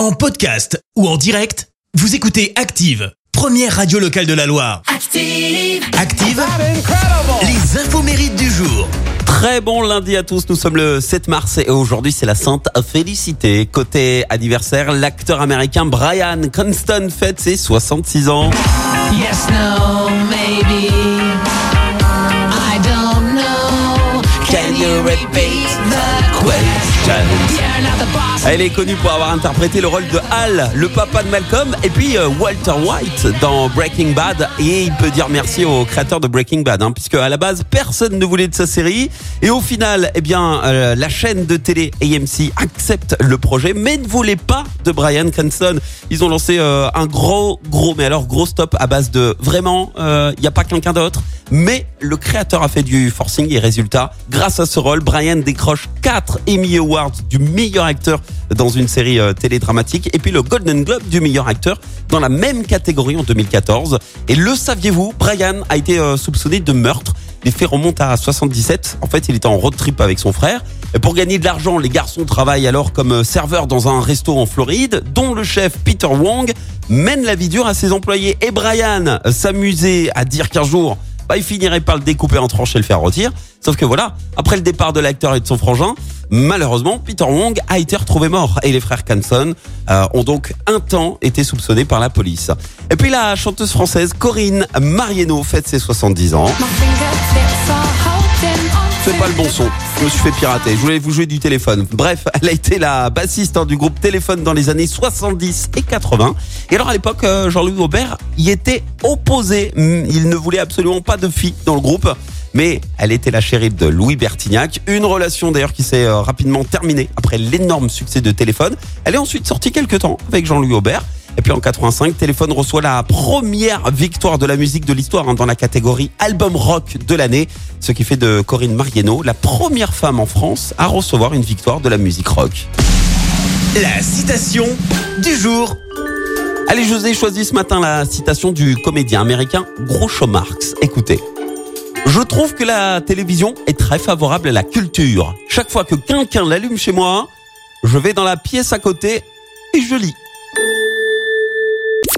En podcast ou en direct, vous écoutez Active, première radio locale de la Loire. Active. Active, les infos mérites du jour. Très bon lundi à tous, nous sommes le 7 mars et aujourd'hui c'est la Sainte Félicité. Côté anniversaire, l'acteur américain Brian Cranston fête ses 66 ans. Yes, no, maybe. I don't know. Can you repeat the question? Elle est connue pour avoir interprété le rôle de Hal, le papa de Malcolm, et puis euh, Walter White dans Breaking Bad. Et il peut dire merci au créateur de Breaking Bad, hein, puisque à la base personne ne voulait de sa série, et au final, eh bien, euh, la chaîne de télé AMC accepte le projet, mais ne voulait pas de Brian Cranston. Ils ont lancé euh, un gros, gros, mais alors gros stop à base de vraiment, il n'y a pas quelqu'un d'autre. Mais le créateur a fait du forcing et résultat, grâce à ce rôle, Brian décroche 4 Emmy Awards du meilleur acteur dans une série euh, télédramatique et puis le Golden Globe du meilleur acteur dans la même catégorie en 2014. Et le saviez-vous, Brian a été euh, soupçonné de meurtre. Les faits remontent à 77. En fait, il était en road trip avec son frère. Et pour gagner de l'argent, les garçons travaillent alors comme euh, serveurs dans un resto en Floride, dont le chef Peter Wong mène la vie dure à ses employés. Et Brian s'amusait à dire qu'un jour, bah, il finirait par le découper en tranches et le faire rôtir. Sauf que voilà, après le départ de l'acteur et de son frangin, malheureusement, Peter Wong a été retrouvé mort. Et les frères Canson euh, ont donc un temps été soupçonnés par la police. Et puis la chanteuse française Corinne Marieno fête ses 70 ans. C'est pas le bon son. Je me suis fait pirater. Je voulais vous jouer du téléphone. Bref, elle a été la bassiste hein, du groupe Téléphone dans les années 70 et 80. Et alors à l'époque, euh, Jean-Louis Aubert y était opposé. Hmm, Il ne voulait absolument pas de filles dans le groupe. Mais elle était la chérie de Louis Bertignac. Une relation d'ailleurs qui s'est euh, rapidement terminée après l'énorme succès de Téléphone. Elle est ensuite sortie quelques temps avec Jean-Louis Aubert. Et puis en 85, Téléphone reçoit la première victoire de la musique de l'histoire hein, dans la catégorie album rock de l'année, ce qui fait de Corinne Marieno la première femme en France à recevoir une victoire de la musique rock. La citation du jour. Allez, je vous ai choisi ce matin la citation du comédien américain Groucho Marx. Écoutez. Je trouve que la télévision est très favorable à la culture. Chaque fois que quelqu'un l'allume chez moi, je vais dans la pièce à côté et je lis.